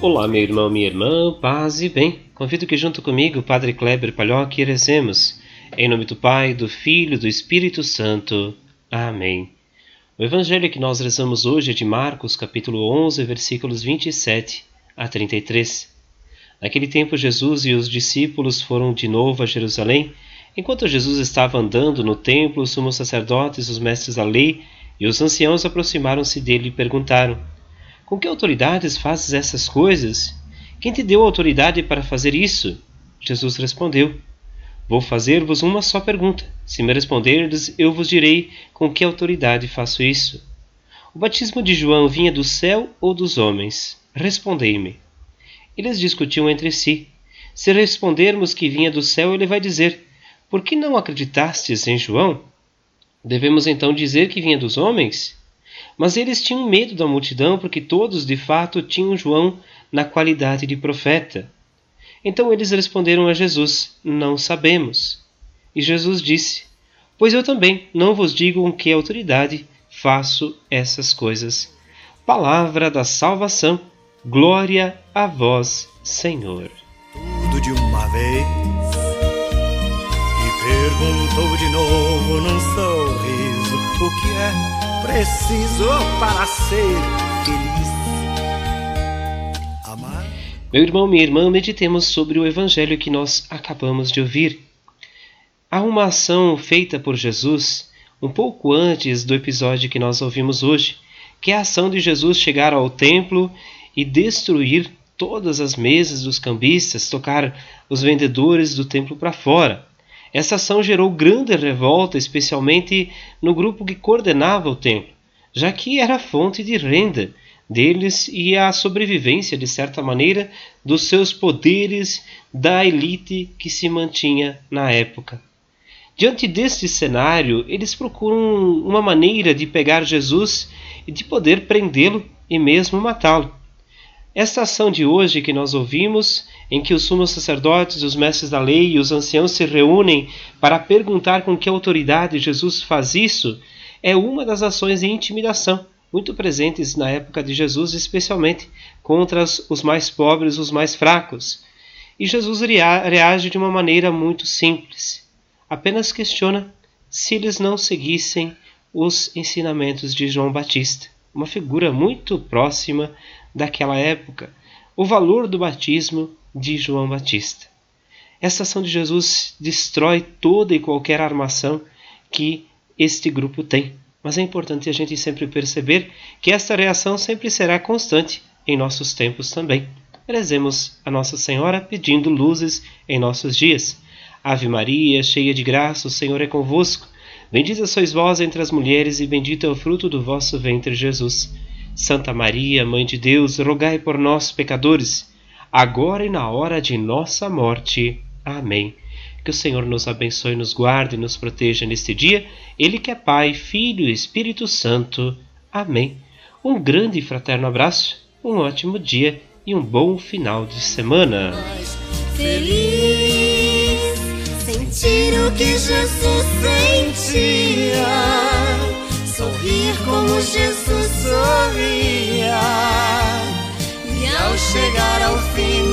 Olá, meu irmão, minha irmã, paz e bem. Convido que junto comigo, Padre Kleber Palhoque, rezemos. Em nome do Pai, do Filho e do Espírito Santo. Amém. O evangelho que nós rezamos hoje é de Marcos, capítulo 11, versículos 27 a 33. Naquele tempo, Jesus e os discípulos foram de novo a Jerusalém. Enquanto Jesus estava andando no templo, os sumos sacerdotes, os mestres da lei e os anciãos aproximaram-se dele e perguntaram: Com que autoridades fazes essas coisas? Quem te deu autoridade para fazer isso? Jesus respondeu: Vou fazer-vos uma só pergunta. Se me responderdes, eu vos direi com que autoridade faço isso. O batismo de João vinha do céu ou dos homens? Respondei-me. Eles discutiam entre si. Se respondermos que vinha do céu, ele vai dizer: Por que não acreditastes em João? Devemos então dizer que vinha dos homens? Mas eles tinham medo da multidão, porque todos de fato tinham João na qualidade de profeta. Então eles responderam a Jesus: Não sabemos. E Jesus disse: Pois eu também não vos digo com que autoridade faço essas coisas. Palavra da salvação. Glória a vós, Senhor. Tudo de uma vez e perguntou de novo num sorriso o que é preciso para ser feliz. Amar. Meu irmão, minha irmã, meditemos sobre o evangelho que nós acabamos de ouvir. Há uma ação feita por Jesus um pouco antes do episódio que nós ouvimos hoje, que é a ação de Jesus chegar ao templo e destruir todas as mesas dos cambistas, tocar os vendedores do templo para fora. Essa ação gerou grande revolta, especialmente no grupo que coordenava o templo, já que era fonte de renda deles e a sobrevivência, de certa maneira, dos seus poderes da elite que se mantinha na época. Diante deste cenário, eles procuram uma maneira de pegar Jesus e de poder prendê-lo e mesmo matá-lo. Esta ação de hoje que nós ouvimos, em que os sumos sacerdotes, os mestres da lei e os anciãos se reúnem para perguntar com que autoridade Jesus faz isso, é uma das ações de intimidação muito presentes na época de Jesus, especialmente contra os mais pobres, os mais fracos. E Jesus reage de uma maneira muito simples. Apenas questiona se eles não seguissem os ensinamentos de João Batista, uma figura muito próxima daquela época, o valor do batismo de João Batista. Esta ação de Jesus destrói toda e qualquer armação que este grupo tem. Mas é importante a gente sempre perceber que esta reação sempre será constante em nossos tempos também. Rezemos a Nossa Senhora pedindo luzes em nossos dias. Ave Maria, cheia de graça, o Senhor é convosco. Bendita sois vós entre as mulheres, e bendito é o fruto do vosso ventre, Jesus. Santa Maria, Mãe de Deus, rogai por nós, pecadores, agora e na hora de nossa morte. Amém. Que o Senhor nos abençoe, nos guarde e nos proteja neste dia, Ele que é Pai, Filho e Espírito Santo. Amém. Um grande e fraterno abraço, um ótimo dia e um bom final de semana. Feliz, sentir o que Jesus sentia, sorrir como Jesus sorria. Chegar ao fim